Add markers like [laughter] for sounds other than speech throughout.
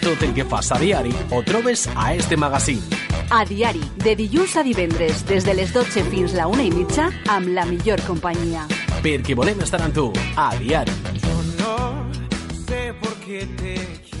tot el que fas a diari ho trobes a este magazín. A diari, de dilluns a divendres, des de les 12 fins la una i mitja, amb la millor companyia. Perquè volem estar amb tu, a diari. Yo no sé por qué te quiero.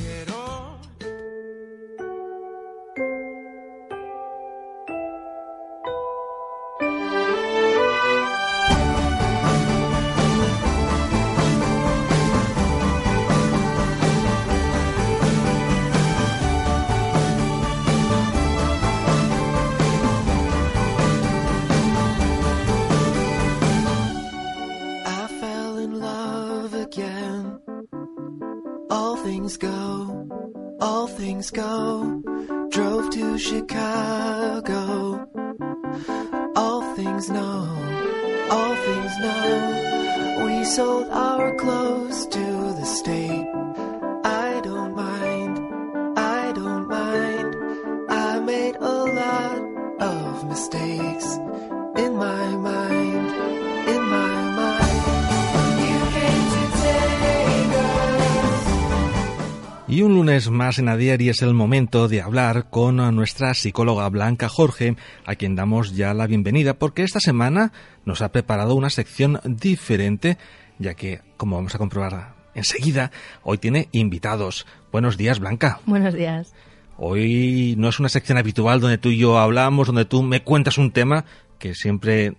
Go. Drove to Chicago. All things know, all things know. We sold our clothes to the state. I don't mind, I don't mind. I made a lot of mistakes Y un lunes más en A Diario es el momento de hablar con nuestra psicóloga Blanca Jorge, a quien damos ya la bienvenida, porque esta semana nos ha preparado una sección diferente, ya que, como vamos a comprobar enseguida, hoy tiene invitados. Buenos días, Blanca. Buenos días. Hoy no es una sección habitual donde tú y yo hablamos, donde tú me cuentas un tema, que siempre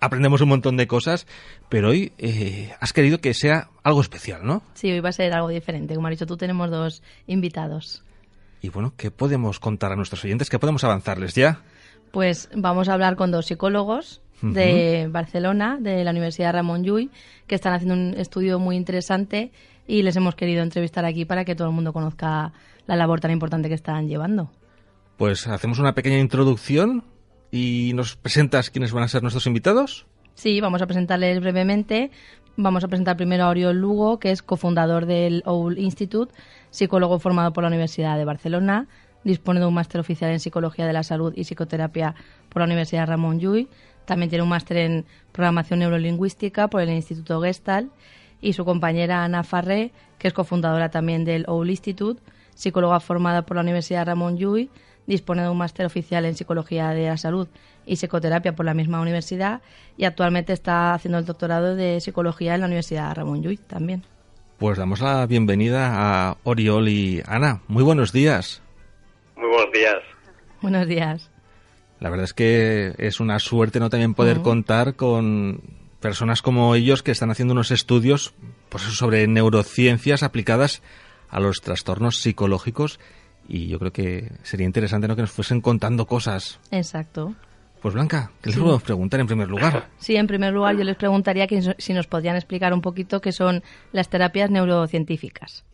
aprendemos un montón de cosas, pero hoy eh, has querido que sea algo especial, ¿no? Sí, hoy va a ser algo diferente. Como has dicho tú, tenemos dos invitados. Y bueno, ¿qué podemos contar a nuestros oyentes? ¿Qué podemos avanzarles ya? Pues vamos a hablar con dos psicólogos de Barcelona, de la Universidad Ramón Llull, que están haciendo un estudio muy interesante y les hemos querido entrevistar aquí para que todo el mundo conozca la labor tan importante que están llevando. Pues hacemos una pequeña introducción y nos presentas quiénes van a ser nuestros invitados. Sí, vamos a presentarles brevemente. Vamos a presentar primero a Oriol Lugo, que es cofundador del OUL Institute, psicólogo formado por la Universidad de Barcelona, dispone de un máster oficial en Psicología de la Salud y Psicoterapia por la Universidad Ramón Llull, también tiene un máster en Programación Neurolingüística por el Instituto Gestalt y su compañera Ana Farré, que es cofundadora también del OUL Institute, psicóloga formada por la Universidad Ramón Llull, dispone de un máster oficial en Psicología de la Salud y Psicoterapia por la misma universidad y actualmente está haciendo el doctorado de Psicología en la Universidad Ramón Llull también. Pues damos la bienvenida a Oriol y Ana. Muy buenos días. Muy buenos días. Buenos días. La verdad es que es una suerte no también poder contar con personas como ellos que están haciendo unos estudios pues sobre neurociencias aplicadas a los trastornos psicológicos y yo creo que sería interesante ¿no? que nos fuesen contando cosas. Exacto. Pues Blanca, ¿qué les podemos preguntar en primer lugar? Sí, en primer lugar yo les preguntaría que si nos podrían explicar un poquito qué son las terapias neurocientíficas.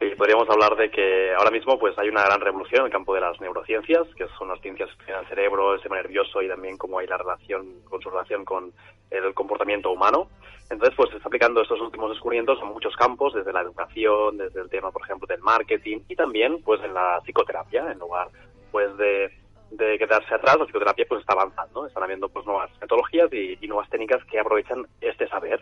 Sí, podríamos hablar de que ahora mismo pues hay una gran revolución en el campo de las neurociencias, que son las ciencias que estudian el cerebro, el sistema nervioso y también cómo hay la relación con su relación con el comportamiento humano. Entonces, pues se está aplicando estos últimos descubrimientos en muchos campos, desde la educación, desde el tema, por ejemplo, del marketing y también pues en la psicoterapia, en lugar pues de, quedarse atrás, la psicoterapia pues está avanzando, están habiendo pues nuevas metodologías y, nuevas técnicas que aprovechan este saber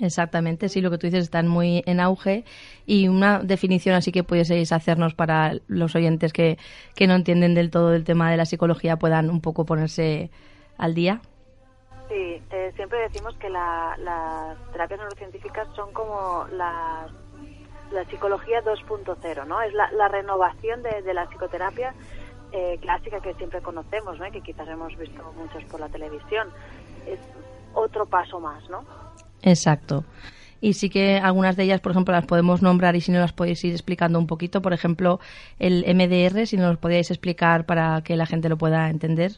Exactamente, sí, lo que tú dices están muy en auge y una definición así que pudieseis hacernos para los oyentes que, que no entienden del todo el tema de la psicología puedan un poco ponerse al día. Sí, eh, siempre decimos que la- las terapias neurocientíficas son como la, la psicología 2.0, ¿no? Es la, la renovación de, de la psicoterapia eh, clásica que siempre conocemos, ¿no? Y que quizás hemos visto muchos por la televisión. Es otro paso más, ¿no? Exacto. Y sí que algunas de ellas, por ejemplo, las podemos nombrar y si no las podéis ir explicando un poquito. Por ejemplo, el MDR, si nos lo podíais explicar para que la gente lo pueda entender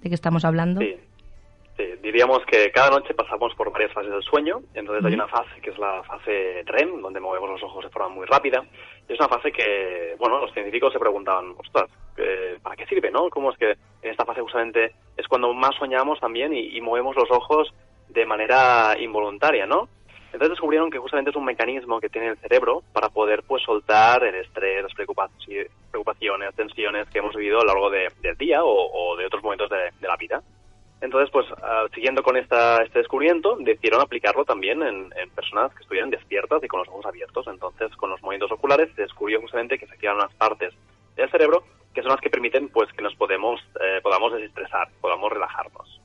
de qué estamos hablando. Sí. Diríamos que cada noche pasamos por varias fases del sueño, entonces hay una fase que es la fase REM, donde movemos los ojos de forma muy rápida, y es una fase que, bueno, los científicos se preguntaban, ostras, eh, ¿para qué sirve, no? ¿Cómo es que en esta fase justamente es cuando más soñamos también y, y movemos los ojos de manera involuntaria, ¿no? Entonces descubrieron que justamente es un mecanismo que tiene el cerebro para poder pues soltar el estrés, las preocupaci- preocupaciones, tensiones que hemos vivido a lo largo de- del día o, o de otros momentos de, de la vida. Entonces, pues ah, siguiendo con esta, este descubrimiento, decidieron aplicarlo también en, en personas que estuvieran despiertas y con los ojos abiertos. Entonces, con los movimientos oculares se descubrió justamente que se activan unas partes del cerebro que son las que permiten pues que nos podemos, eh, podamos desestresar, podamos relajarnos.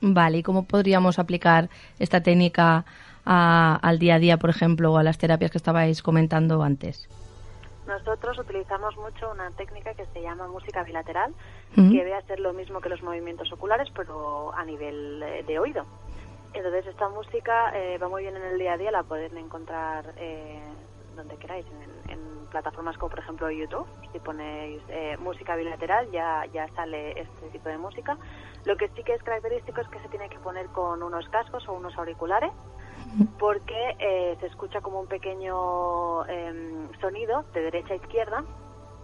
Vale, ¿y cómo podríamos aplicar esta técnica a- al día a día, por ejemplo, o a las terapias que estabais comentando antes? Nosotros utilizamos mucho una técnica que se llama música bilateral, Ujú. que debe hacer lo mismo que los movimientos oculares, pero a nivel eh, de oído. Entonces esta música eh, va muy bien en el día a día, la pueden encontrar eh, donde queráis, en, en plataformas como por ejemplo YouTube. Si ponéis eh, música bilateral ya, ya sale este tipo de música. Lo que sí que es característico es que se tiene que poner con unos cascos o unos auriculares porque eh, se escucha como un pequeño em, sonido de derecha a izquierda.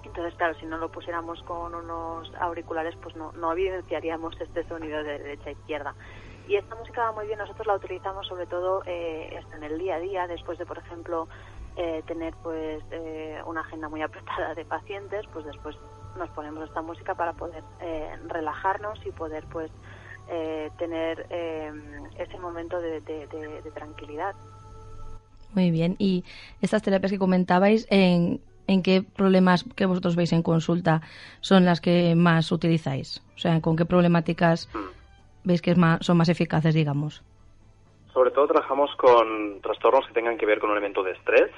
Entonces, claro, si no lo pusiéramos con unos auriculares, pues no, no evidenciaríamos este sonido de derecha a izquierda. Y esta música va muy bien, nosotros la utilizamos sobre todo eh, en el día a día, después de, por ejemplo, eh, tener pues eh, una agenda muy [laughs] apretada de pacientes, pues después nos ponemos esta música para poder eh, relajarnos y poder pues eh, tener eh, ese momento de, de- de- de tranquilidad. Muy bien. ¿Y estas terapias que comentabais, en, en qué problemas que vosotros veis en consulta son las que más utilizáis? O sea, ¿con qué problemáticas veis que es más, son más eficaces, digamos? Sobre todo trabajamos con trastornos que tengan que ver con un elemento de estrés.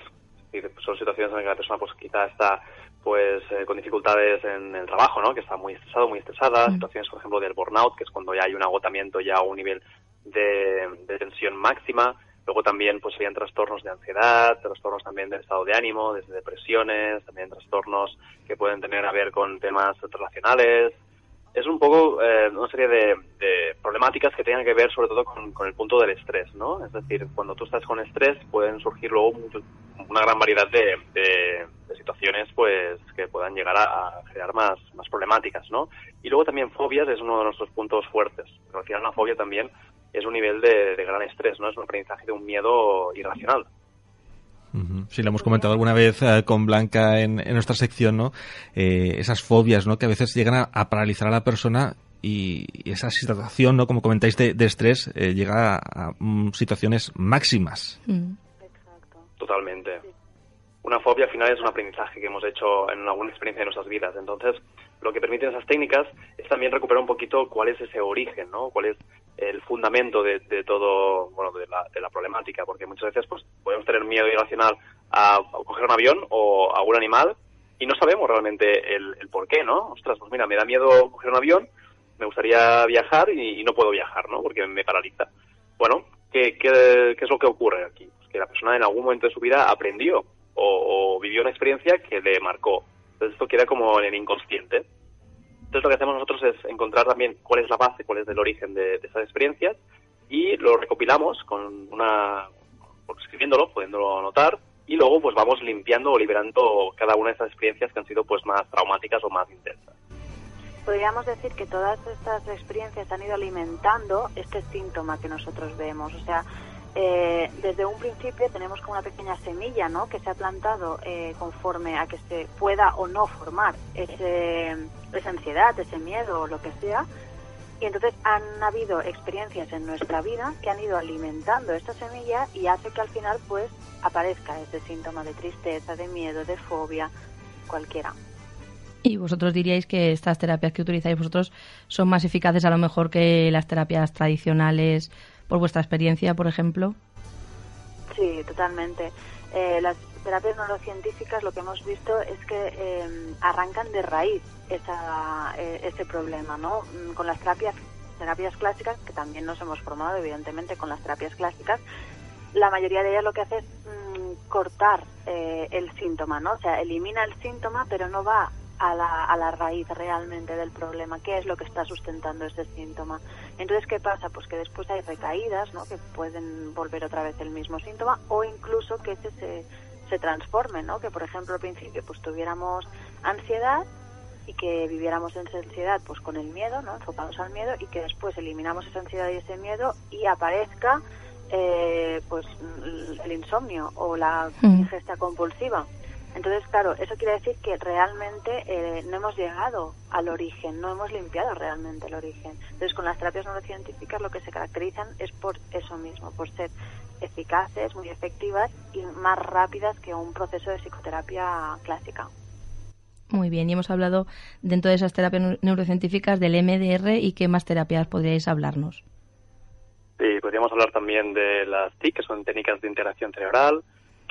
Es decir, son situaciones en las que la persona pues quizá está pues eh, con dificultades en el trabajo, ¿no? Que está muy estresado, muy estresada. Mm. Situaciones, por ejemplo, del burnout, que es cuando ya hay un agotamiento ya a un nivel de, de tensión máxima. Luego también pues serían trastornos de ansiedad, trastornos también del estado de ánimo, desde depresiones, también trastornos que pueden tener a ver con temas relacionales, es un poco eh, una serie de, de problemáticas que tengan que ver sobre todo con, con el punto del estrés, ¿no? Es decir, cuando tú estás con estrés pueden surgir luego una gran variedad de situaciones pues que puedan llegar a, a generar más, más problemáticas, ¿no? Y luego también fobias es uno de nuestros puntos fuertes. Pero al final una fobia también es un nivel de, de gran estrés, ¿no? Es un aprendizaje de un miedo irracional. Sí, lo hemos comentado alguna vez eh, con Blanca en, en nuestra sección, ¿no? Eh, esas fobias, ¿no? Que a veces llegan a, a paralizar a la persona y esa situación, ¿no? Como comentáis, de, de estrés, eh, llega a, a, mm, situaciones máximas. Mm. Exacto. Totalmente. Una fobia al final es un aprendizaje que hemos hecho en alguna experiencia de nuestras vidas. Entonces, lo que permiten esas técnicas es también recuperar un poquito cuál es ese origen, ¿no? Cuál es el fundamento de, de todo, bueno, de la, de la problemática. Porque muchas veces, pues, podemos tener miedo irracional a, coger un avión o a un animal y no sabemos realmente el, por qué, ¿no? Ostras, pues mira, me da miedo coger un avión, me gustaría viajar y, no puedo viajar, ¿no? Porque me paraliza. Bueno, ¿qué, qué, qué es lo que ocurre aquí? Pues que la persona en algún momento de su vida aprendió o, o vivió una experiencia que le marcó. Entonces esto queda como en el inconsciente. Entonces lo que hacemos nosotros es encontrar también cuál es la base, cuál es el origen de, de esas experiencias y lo recopilamos con una, escribiéndolo, pudiéndolo anotar y luego pues vamos limpiando o liberando cada una de esas experiencias que han sido pues más traumáticas o más intensas. Podríamos decir que todas estas experiencias han ido alimentando este síntoma que nosotros vemos. O sea, eh, desde un principio tenemos como una pequeña semilla, ¿no? Que se ha plantado eh, conforme a que se pueda o no formar ese, esa ansiedad, ese miedo o lo que sea. Y entonces han habido experiencias en nuestra vida que han ido alimentando esta semilla y hace que al final pues aparezca ese síntoma de tristeza, de miedo, de fobia, cualquiera. ¿Y vosotros diríais que estas terapias que utilizáis vosotros son más eficaces a lo mejor que las terapias tradicionales por vuestra experiencia, por ejemplo? Sí, totalmente. Eh, las terapias neurocientíficas lo que hemos visto es que eh, arrancan de raíz esa, eh, ese problema, ¿no? Mm, Con las terapias, terapias clásicas, que también nos hemos formado evidentemente con las terapias clásicas, la mayoría de ellas lo que hace es mm, cortar eh, el síntoma, ¿no? O sea, elimina el síntoma, pero no va a la, a la raíz realmente del problema, qué es lo que está sustentando ese síntoma. Entonces, ¿qué pasa? Pues que después hay recaídas, ¿no? Que pueden volver otra vez el mismo síntoma o incluso que ese se, se transforme, ¿no? Que, por ejemplo, al principio pues tuviéramos ansiedad y que viviéramos en esa ansiedad pues con el miedo, ¿no? Enfocados al miedo y que después eliminamos esa ansiedad y ese miedo y aparezca eh, pues el insomnio o la Mm. ingesta compulsiva. Entonces, claro, eso quiere decir que realmente eh, no hemos llegado al origen, no hemos limpiado realmente el origen. Entonces, con las terapias neurocientíficas lo que se caracterizan es por eso mismo, por ser eficaces, muy efectivas y más rápidas que un proceso de psicoterapia clásica. Muy bien, y hemos hablado dentro de esas terapias neurocientíficas del MDR y qué más terapias podríais hablarnos. Sí, podríamos hablar también de las TIC, que son técnicas de integración cerebral,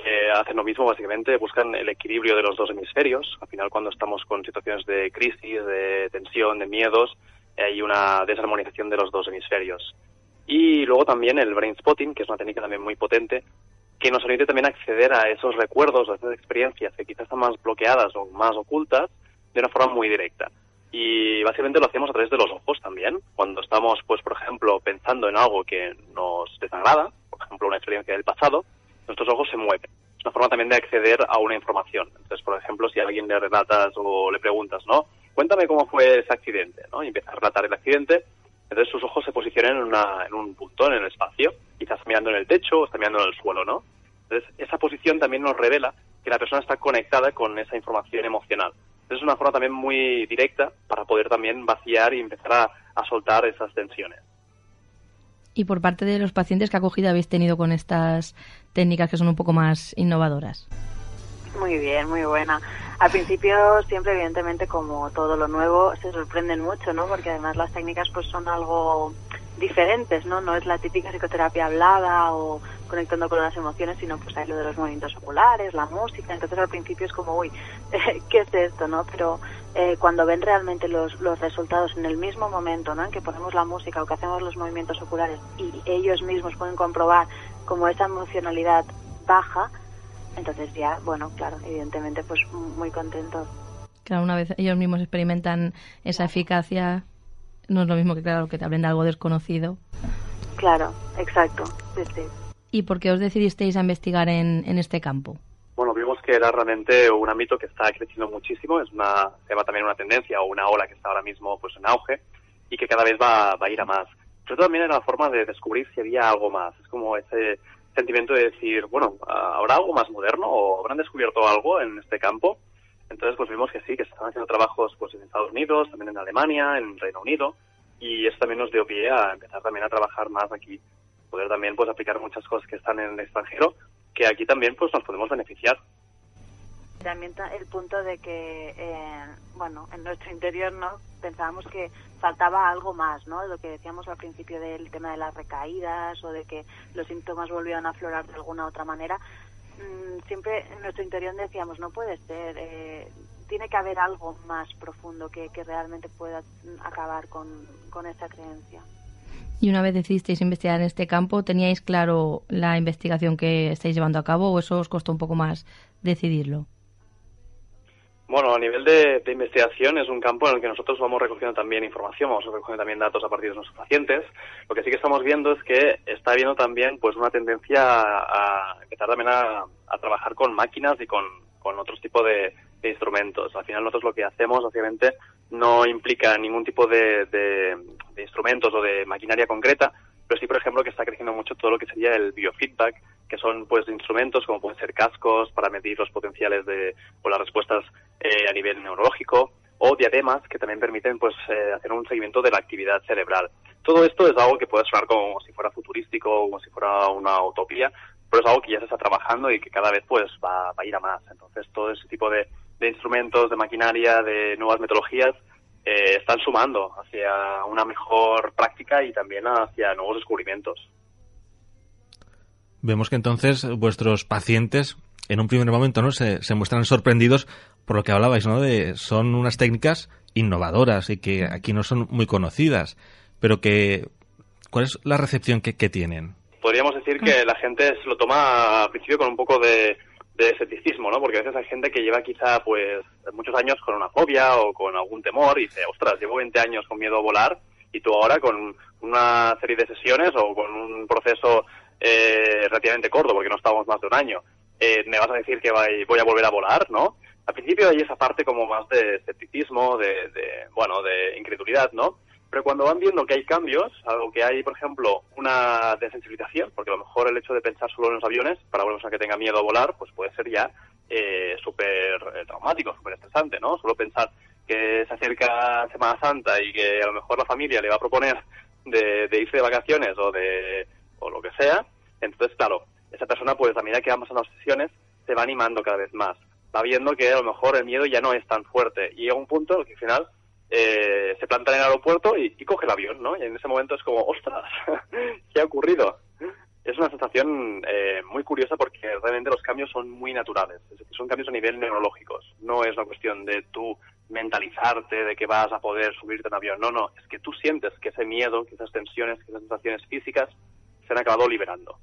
que hacen lo mismo básicamente, buscan el equilibrio de los dos hemisferios. Al final, cuando estamos con situaciones de crisis, de tensión, de miedos, hay una desarmonización de los dos hemisferios. Y luego también el brain spotting, que es una técnica también muy potente, que nos permite también acceder a esos recuerdos, a esas experiencias que quizás están más bloqueadas o más ocultas, de una forma muy directa. Y básicamente lo hacemos a través de los ojos también. Cuando estamos, pues, por ejemplo, pensando en algo que nos desagrada, por ejemplo, una experiencia del pasado, nuestros ojos se mueven. Es una forma también de acceder a una información. Entonces, por ejemplo, si a alguien le relatas o le preguntas, ¿no? Cuéntame cómo fue ese accidente, ¿no? Y empieza a relatar el accidente, entonces sus ojos se posicionan en, una, en un punto en el espacio. Quizás mirando en el techo o está mirando en el suelo, ¿no? Entonces, esa posición también nos revela que la persona está conectada con esa información emocional. Entonces, es una forma también muy directa para poder también vaciar y empezar a, a soltar esas tensiones. Y por parte de los pacientes, ¿qué acogida habéis tenido con estas técnicas que son un poco más innovadoras? Muy bien, muy buena. Al principio siempre, evidentemente, como todo lo nuevo, se sorprenden mucho, ¿no? Porque además las técnicas pues son algo diferentes, ¿no? No es la típica psicoterapia hablada o conectando con las emociones, sino pues hay lo de los movimientos oculares, la música. Entonces al principio es como, uy, [laughs] ¿qué es esto, no? Pero eh, cuando ven realmente los, los resultados en el mismo momento, ¿no? En que ponemos la música o que hacemos los movimientos oculares y ellos mismos pueden comprobar como esa emocionalidad baja, entonces ya, bueno, claro, evidentemente pues muy contentos. Claro, una vez ellos mismos experimentan esa eficacia, no es lo mismo que, claro, que te hablen de algo desconocido. Claro, exacto, sí, sí. ¿Y por qué os decidisteis a investigar en, en este campo? Bueno, vimos que era realmente un ámbito que está creciendo muchísimo, es una, se también una tendencia o una ola que está ahora mismo pues en auge y que cada vez va, va a ir a más. Pero también era la forma de descubrir si había algo más. Es como ese sentimiento de decir, bueno, ¿habrá algo más moderno o habrán descubierto algo en este campo? Entonces, pues vimos que sí, que se están haciendo trabajos pues en Estados Unidos, también en Alemania, en Reino Unido, y eso también nos dio pie a empezar también a trabajar más aquí, poder también pues aplicar muchas cosas que están en el extranjero, que aquí también pues nos podemos beneficiar. También el punto de que, eh, bueno, en nuestro interior, ¿no? Pensábamos que faltaba algo más, ¿no? Lo que decíamos al principio del tema de las recaídas o de que los síntomas volvían a aflorar de alguna otra manera. Mm, siempre en nuestro interior decíamos, no puede ser, eh, tiene que haber algo más profundo que, que realmente pueda acabar con, con esa creencia. Y una vez decidisteis investigar en este campo, ¿teníais claro la investigación que estáis llevando a cabo o eso os costó un poco más decidirlo? Bueno, a nivel de, investigación es un campo en el que nosotros vamos recogiendo también información, vamos recogiendo también datos a partir de nuestros pacientes. Lo que sí que estamos viendo es que está habiendo también pues una tendencia a, empezar también a, a, trabajar con máquinas y con, con otros tipos de, de, instrumentos. Al final nosotros lo que hacemos, obviamente, no implica ningún tipo de, de instrumentos o de maquinaria concreta, pero sí, por ejemplo, que está creciendo mucho todo lo que sería el biofeedback, que son pues instrumentos como pueden ser cascos para medir los potenciales de o las respuestas eh, a nivel neurológico o diademas que también permiten pues eh, hacer un seguimiento de la actividad cerebral. Todo esto es algo que puede sonar como si fuera futurístico, como si fuera una utopía, pero es algo que ya se está trabajando y que cada vez pues va, va a ir a más. Entonces todo ese tipo de, de instrumentos, de maquinaria, de nuevas metodologías eh, están sumando hacia una mejor práctica y también hacia nuevos descubrimientos. Vemos que entonces vuestros pacientes en un primer momento no se, se muestran sorprendidos por lo que hablabais, ¿no? De son unas técnicas innovadoras y que aquí no son muy conocidas, pero que ¿cuál es la recepción que, que tienen? Podríamos decir que la gente se lo toma al principio con un poco de, de escepticismo, ¿no? Porque a veces hay gente que lleva quizá pues muchos años con una fobia o con algún temor y dice, ostras, llevo 20 años con miedo a volar y tú ahora con una serie de sesiones o con un proceso eh, relativamente corto, porque no estamos más de un año, eh, me vas a decir que voy a volver a volar, ¿no? Al principio hay esa parte como más de escepticismo, de, de, bueno, de incredulidad, ¿no? Pero cuando van viendo que hay cambios, algo que hay, por ejemplo, una desensibilización, porque a lo mejor el hecho de pensar solo en los aviones, para una persona que tenga miedo a volar, pues puede ser ya eh, súper eh, traumático, súper estresante, ¿no? Solo pensar que se acerca Semana Santa y que a lo mejor la familia le va a proponer de, de irse de vacaciones o de o lo que sea, entonces, claro, esa persona, pues a medida que van pasando las sesiones, se va animando cada vez más. Va viendo que a lo mejor el miedo ya no es tan fuerte. Y llega un punto en que al final eh, se planta en el aeropuerto y, y, coge el avión, ¿no? Y en ese momento es como, ostras, [laughs] ¿qué ha ocurrido? Es una sensación eh, muy curiosa porque realmente los cambios son muy naturales. Es decir, son cambios a nivel neurológicos. No es una cuestión de tú mentalizarte de que vas a poder subirte en avión. No, no. Es que tú sientes que ese miedo, que esas tensiones, que esas sensaciones físicas se han acabado liberando.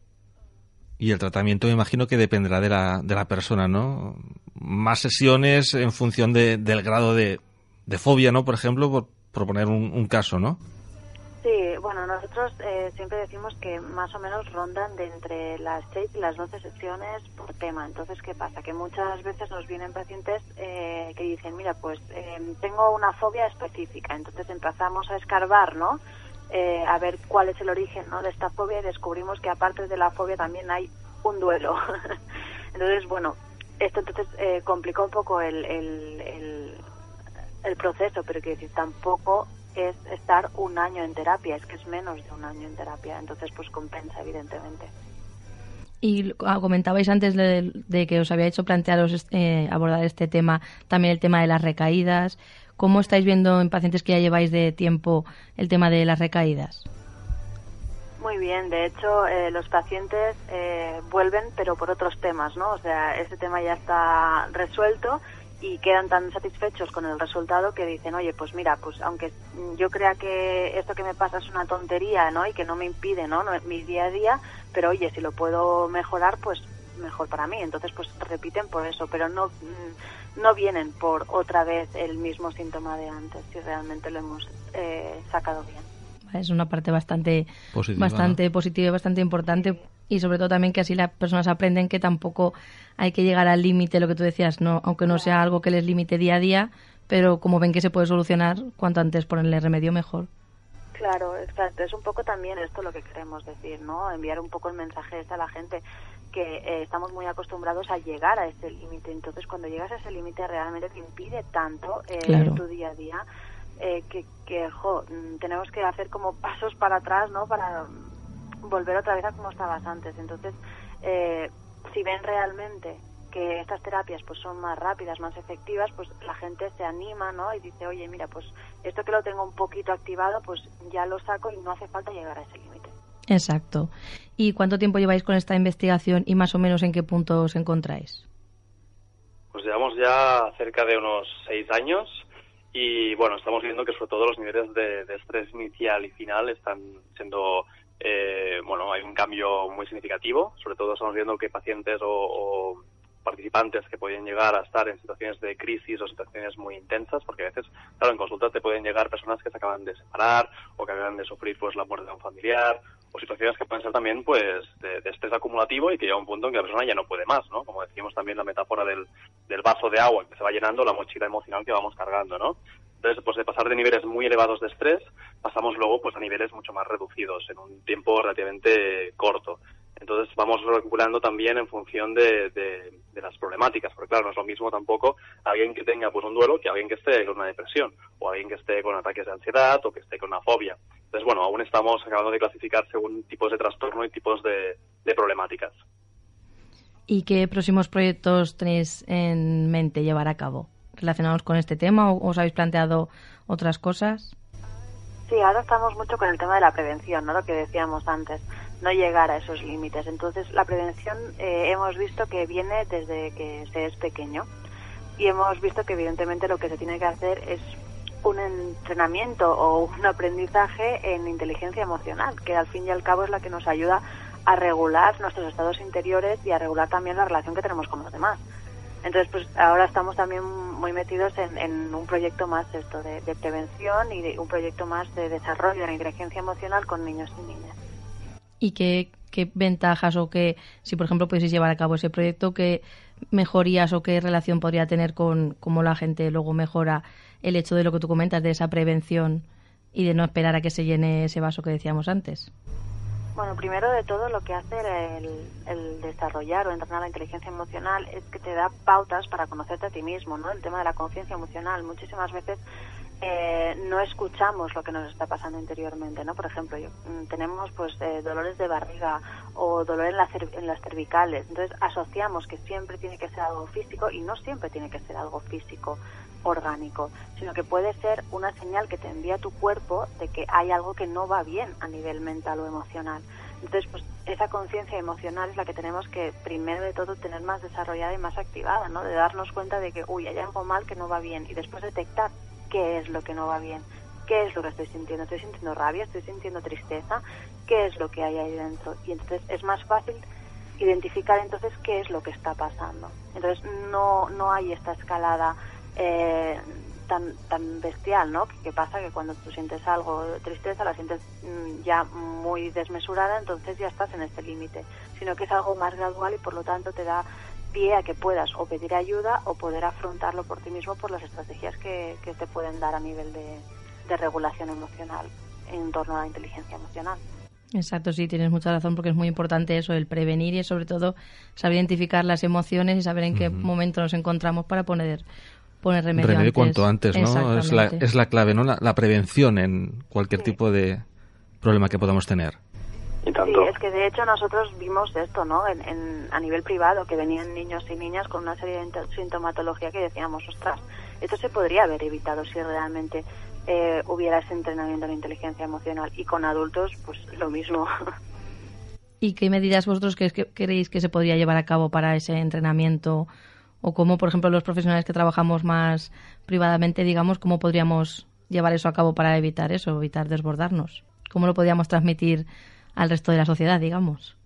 Y el tratamiento me imagino que dependerá de la, de la persona, ¿no? Más sesiones en función de, del grado de, de, fobia, ¿no? Por ejemplo, por un, caso, ¿no? Sí, bueno, nosotros eh, siempre decimos que más o menos rondan de entre las 6 y las 12 sesiones por tema. Entonces, ¿qué pasa? Que muchas veces nos vienen pacientes eh, que dicen, mira, pues eh, tengo una fobia específica. Entonces empezamos a escarbar, ¿no? Eh, a ver cuál es el origen ¿no? de esta fobia y descubrimos que aparte de la fobia también hay un duelo. [laughs] entonces, bueno, esto entonces eh, complicó un poco el, el, el proceso, pero que decir, tampoco es estar un año en terapia, es que es menos de un año en terapia, entonces pues compensa evidentemente. Y ah, comentabais antes de, de, que os había hecho plantearos eh, abordar este tema, también el tema de las recaídas. ¿Cómo estáis viendo en pacientes que ya lleváis de tiempo el tema de las recaídas? Muy bien, de hecho eh, los pacientes eh, vuelven pero por otros temas, ¿no? O sea, ese tema ya está resuelto y quedan tan satisfechos con el resultado que dicen, oye, pues mira, pues aunque yo crea que esto que me pasa es una tontería, ¿no? Y que no me impide, ¿no? no mi día a día, pero oye, si lo puedo mejorar, pues mejor para mí. Entonces, pues repiten por eso, pero no no vienen por otra vez el mismo síntoma de antes, si realmente lo hemos eh, sacado bien. Es una parte bastante positiva, bastante ¿no? positiva y bastante importante y sobre todo también que así las personas aprenden que tampoco hay que llegar al límite, lo que tú decías, no aunque no sea algo que les limite día a día, pero como ven que se puede solucionar, cuanto antes ponerle remedio mejor. Claro, exacto. Es un poco también esto lo que queremos decir, ¿no? Enviar un poco el mensaje este a la gente que eh, estamos muy acostumbrados a llegar a ese límite. Entonces, cuando llegas a ese límite realmente te impide tanto eh, Claro. tu día a día eh, que, que jo, mm, tenemos que hacer como [laughs] pasos para atrás, ¿no? Para volver otra vez a como estabas antes. Entonces, eh, si ven realmente que estas terapias pues son más rápidas, más efectivas, pues la gente se anima, ¿no? Y dice, oye, mira, pues esto que lo tengo un poquito activado, pues ya lo saco y no hace falta llegar a ese límite. Exacto. ¿Y cuánto tiempo lleváis con esta investigación y más o menos en qué punto os encontráis? Pues llevamos ya cerca de unos seis años y bueno, estamos viendo que sobre todo los niveles de, de estrés inicial y final están siendo, eh, bueno, hay un cambio muy significativo, sobre todo estamos viendo que pacientes o, o participantes que pueden llegar a estar en situaciones de crisis o situaciones muy intensas, porque a veces, claro, en consulta te pueden llegar personas que se acaban de separar o que acaban de sufrir pues la muerte de un familiar o situaciones que pueden ser también pues de, estrés acumulativo y que llega un punto en que la persona ya no puede más, ¿no? Como decimos también la metáfora del, del vaso de agua que se va llenando, la mochila emocional que vamos cargando, ¿no? Entonces, pues de pasar de niveles muy elevados de estrés, pasamos luego pues a niveles mucho más reducidos en un tiempo relativamente corto. Entonces vamos regulando también en función de, las problemáticas, porque claro, no es lo mismo tampoco alguien que tenga pues un duelo que alguien que esté con una depresión, o alguien que esté con ataques de ansiedad, o que esté con una fobia. Entonces, bueno, aún estamos acabando de clasificar según tipos de trastorno y tipos de, de problemáticas. ¿Y qué próximos proyectos tenéis en mente llevar a cabo relacionados con este tema o os habéis planteado otras cosas? Sí, ahora estamos mucho con el tema de la prevención, ¿no? Lo que decíamos antes, no llegar a esos límites. Entonces, la prevención eh, hemos visto que viene desde que se es pequeño y hemos visto que evidentemente lo que se tiene que hacer es un entrenamiento o un aprendizaje en inteligencia emocional, que al fin y al cabo es la que nos ayuda a regular nuestros estados interiores y a regular también la relación que tenemos con los demás. Entonces, pues ahora estamos también muy metidos en, un proyecto más esto de, de prevención y de un proyecto más de desarrollo de la inteligencia emocional con niños y niñas. ¿Y qué, qué ventajas o qué, si por ejemplo pudieseis llevar a cabo ese proyecto, qué mejorías o qué relación podría tener con cómo la gente luego mejora el hecho de lo que tú comentas, de esa prevención y de no esperar a que se llene ese vaso que decíamos antes? Bueno, primero de todo lo que hace el, el, desarrollar o entrenar la inteligencia emocional es que te da pautas para conocerte a ti mismo, ¿no? El tema de la conciencia emocional. Muchísimas veces eh, no escuchamos lo que nos está pasando interiormente, ¿no? Por ejemplo, mm, tenemos pues eh, dolores de barriga o dolor en, en las cervicales, entonces asociamos que siempre tiene que ser algo físico y no siempre tiene que ser algo físico orgánico, sino que puede ser una señal que te envía tu cuerpo de que hay algo que no va bien a nivel mental o emocional. Entonces, pues esa conciencia emocional es la que tenemos que, primero de todo, tener más desarrollada y más activada, ¿no? De darnos cuenta de que, uy, hay algo mal que no va bien y después detectar qué es lo que no va bien, qué es lo que estoy sintiendo, estoy sintiendo rabia, estoy sintiendo tristeza, qué es lo que hay ahí dentro. Y entonces es más fácil identificar entonces qué es lo que está pasando. Entonces no, no hay esta escalada eh, tan, tan bestial, ¿no? Que, pasa que cuando tú sientes algo tristeza, la sientes mm, ya muy desmesurada, entonces ya estás en este límite, sino que es algo más gradual y por lo tanto te da pie a que puedas o pedir ayuda o poder afrontarlo por ti mismo por las estrategias que, que te pueden dar a nivel de, de regulación emocional en torno a la inteligencia emocional. Exacto, sí, tienes mucha razón porque es muy importante eso, el prevenir y sobre todo saber identificar las emociones y saber en qué momento nos encontramos para poner poner remedio, remedio cuanto antes, ¿no? Es la, es la clave, ¿no? La, prevención en cualquier tipo de problema que podamos tener. Sí, es que de hecho nosotros vimos esto, ¿no? En, a nivel privado, que venían niños y niñas con una serie de sintomatología que decíamos, ostras, esto se podría haber evitado si realmente eh, hubiera ese entrenamiento de inteligencia emocional. Y con adultos, pues lo mismo. [laughs] ¿Y qué medidas vosotros que, creéis que se podría llevar a cabo para ese entrenamiento? O cómo, por ejemplo, los profesionales que trabajamos más privadamente, digamos, cómo podríamos llevar eso a cabo para evitar eso, evitar desbordarnos? ¿Cómo lo podríamos transmitir al resto de la sociedad, digamos.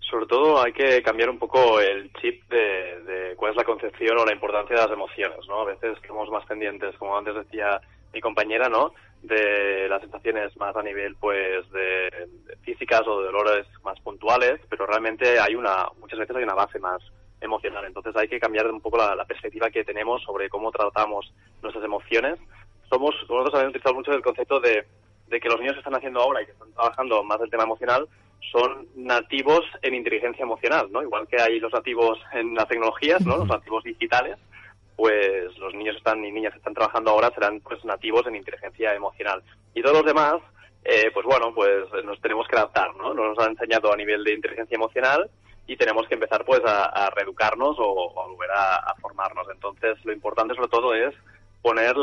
Sobre todo hay que cambiar un poco el chip de, cuál es la concepción o la importancia de las emociones, ¿no? A veces estamos más pendientes, como antes decía mi compañera, ¿no? De las sensaciones más a nivel, pues, de, físicas o de dolores más puntuales, pero realmente hay una, muchas veces hay una base más emocional. Entonces hay que cambiar un poco la, perspectiva que tenemos sobre cómo tratamos nuestras emociones. Somos, nosotros habíamos utilizado mucho el concepto de de que los niños que están haciendo ahora y que están trabajando más el tema emocional son nativos en inteligencia emocional, ¿no? Igual que hay los nativos en las tecnologías, ¿no? Los nativos digitales, pues los niños están y niñas que están trabajando ahora serán pues nativos en inteligencia emocional. Y todos los demás, eh, pues bueno, pues nos tenemos que adaptar, ¿no? Nos han enseñado a nivel de inteligencia emocional y tenemos que empezar pues a, reeducarnos o, a volver a, formarnos. Entonces lo importante sobre todo es poner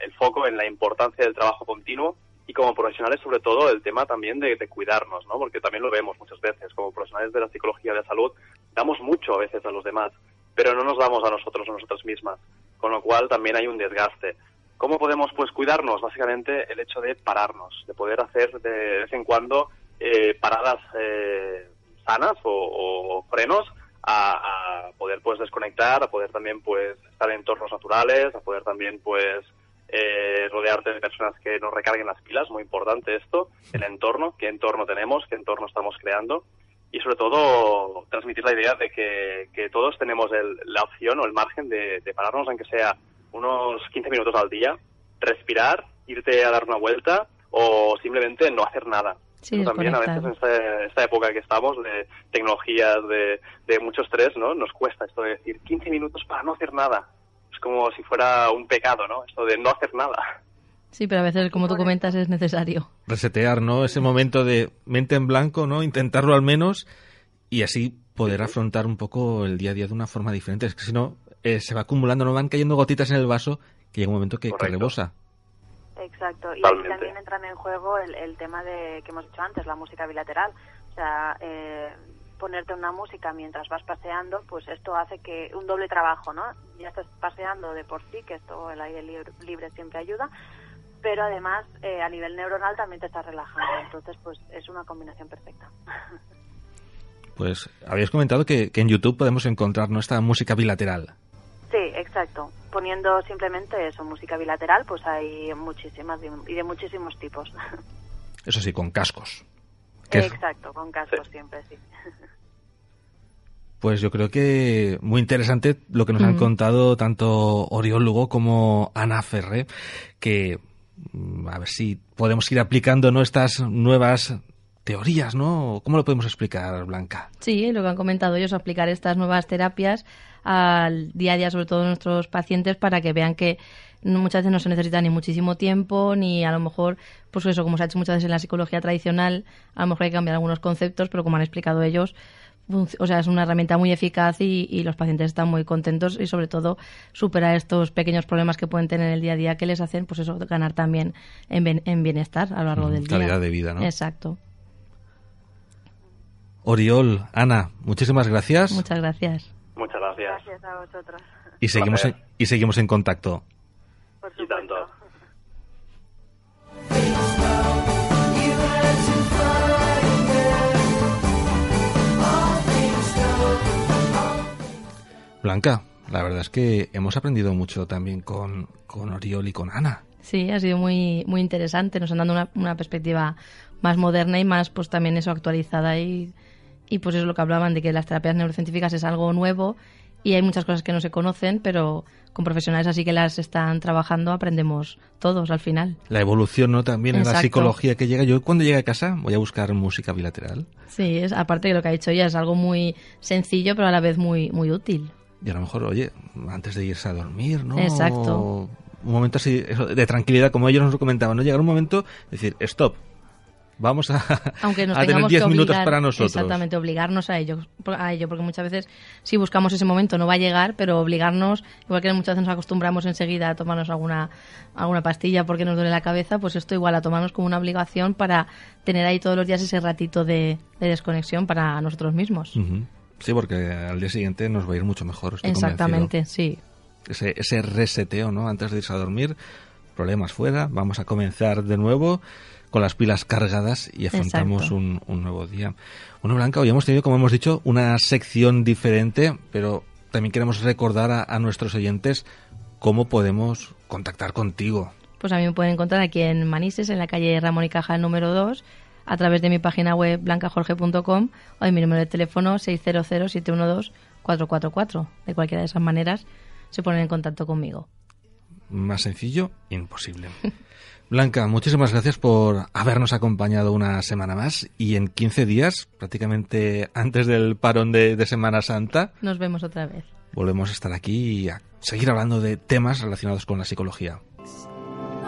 el foco en la importancia del trabajo continuo y como profesionales sobre todo el tema también de, cuidarnos, ¿no? Porque también lo vemos muchas veces, como profesionales de la psicología de la salud, damos mucho a veces a los demás, pero no nos damos a nosotros o a nosotras mismas, con lo cual también hay un desgaste. ¿Cómo podemos pues cuidarnos? Básicamente el hecho de pararnos, de poder hacer de vez en cuando eh, paradas eh, sanas o, frenos a, a, poder pues desconectar, a poder también pues estar en entornos naturales, a poder también pues eh, rodearte de personas que nos recarguen las pilas, muy importante esto, el entorno, qué entorno tenemos, qué entorno estamos creando y sobre todo transmitir la idea de que, todos tenemos la opción o el margen de, pararnos, aunque sea unos 15 minutos al día, respirar, irte a dar una vuelta o simplemente no hacer nada. También a veces en esta, época que estamos de tecnologías, de, de mucho estrés, ¿no? Nos cuesta esto de decir 15 minutos para no hacer nada como si fuera un pecado, ¿no? Esto de no hacer nada. Sí, pero a veces, como tú comentas, es necesario. Resetear, ¿no? Ese momento de mente en blanco, ¿no? Intentarlo al menos y así poder afrontar un poco el día a día de una forma diferente. Es que si no, eh, se va acumulando, no van cayendo gotitas en el vaso que llega un momento que, que rebosa. Exacto, y aquí también entran en juego el, el tema de que hemos dicho antes, la música bilateral. O sea, eh, ponerte una música mientras vas paseando, pues esto hace que un doble trabajo, ¿no? Ya estás paseando de por sí, que esto el aire libre, siempre ayuda, pero además eh, a nivel neuronal también te estás relajando, entonces pues es una combinación perfecta. [laughs] Pues habías comentado que, en YouTube podemos encontrar nuestra música bilateral. Sí, exacto. Poniendo simplemente eso, música bilateral, pues hay muchísimas y de muchísimos tipos. [laughs] Eso sí, con cascos. Exacto, con cascos siempre, sí. [laughs] Pues yo creo que muy interesante lo que nos han contado tanto Oriol Lugo como Ana Ferré, que mm, a ver si podemos ir aplicando nuestras nuevas teorías, ¿no? ¿Cómo lo podemos explicar, Blanca? Sí, lo que han comentado ellos, aplicar estas nuevas terapias al día a día, sobre todo nuestros pacientes, para que vean que muchas veces no se necesita ni muchísimo tiempo, ni a lo mejor, pues eso, como se ha hecho muchas veces en la psicología tradicional, a lo mejor hay que cambiar algunos conceptos, pero como han explicado ellos, o sea, es una herramienta muy eficaz y, los pacientes están muy contentos y sobre todo superar estos pequeños problemas que pueden tener en el día a día que les hacen, pues eso, ganar también en, bienestar a lo largo del día. Calidad de vida, ¿no? Exacto. Oriol, Ana, muchísimas gracias. Muchas gracias. Gracias a vosotros. Y seguimos, en, y seguimos en contacto. Por Y tanto. Blanca, la verdad es que hemos aprendido mucho también con, con Oriol y con Ana. Sí, ha sido muy, muy interesante. Nos han dado una, una perspectiva más moderna y más, pues también eso, actualizada. Y, y pues eso es lo que hablaban, de que las terapias neurocientíficas es algo nuevo y hay muchas cosas que no se conocen, pero con profesionales así que las están trabajando aprendemos todos al final. La evolución, ¿no? También en la psicología que llega. Yo cuando llegue a casa voy a buscar música bilateral Sí, es, aparte de lo que ha dicho ella, es algo muy sencillo, pero a la vez muy, muy útil. y a lo mejor, oye, antes de irse a dormir, ¿no? Exacto. Un momento así de tranquilidad, como ellos nos comentaban, ¿no? Llegar un momento, decir, stop, vamos a, Aunque nos a tener tengamos 10 que minutos obligar, para nosotros. Exactamente, obligarnos a ello, a ello, porque muchas veces si buscamos ese momento no va a llegar, pero obligarnos, igual que muchas veces nos acostumbramos enseguida a tomarnos alguna, alguna pastilla porque nos duele la cabeza, pues esto igual a tomarnos como una obligación para tener ahí todos los días ese ratito de, de desconexión para nosotros mismos. Ujú. Sí, porque al día siguiente nos va a ir mucho mejor. estoy Exactamente, sí. Ese, ese reseteo, ¿no? Antes de irse a dormir, problemas fuera, vamos a comenzar de nuevo con las pilas cargadas y afrontamos un, un nuevo día. Bueno, Blanca, hoy hemos tenido, como hemos dicho, una sección diferente, pero también queremos recordar a, a nuestros oyentes cómo podemos contactar contigo. Pues a mí me pueden encontrar aquí en Manises, en la calle Ramón y Cajal número 2, a través de mi página web blancajorge.com o de mi número de teléfono 600-712-444. De cualquiera de esas maneras se ponen en contacto conmigo. Más sencillo, imposible. [laughs] Blanca, muchísimas gracias por habernos acompañado una semana más y en 15 días, prácticamente antes del parón de, de Semana Santa, Nos vemos otra vez. volvemos a estar aquí y a seguir hablando de temas relacionados con la psicología.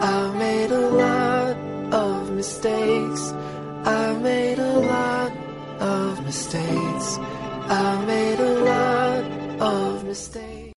I made a lot of mistakes. I made a lot of mistakes. I made a lot of mistakes.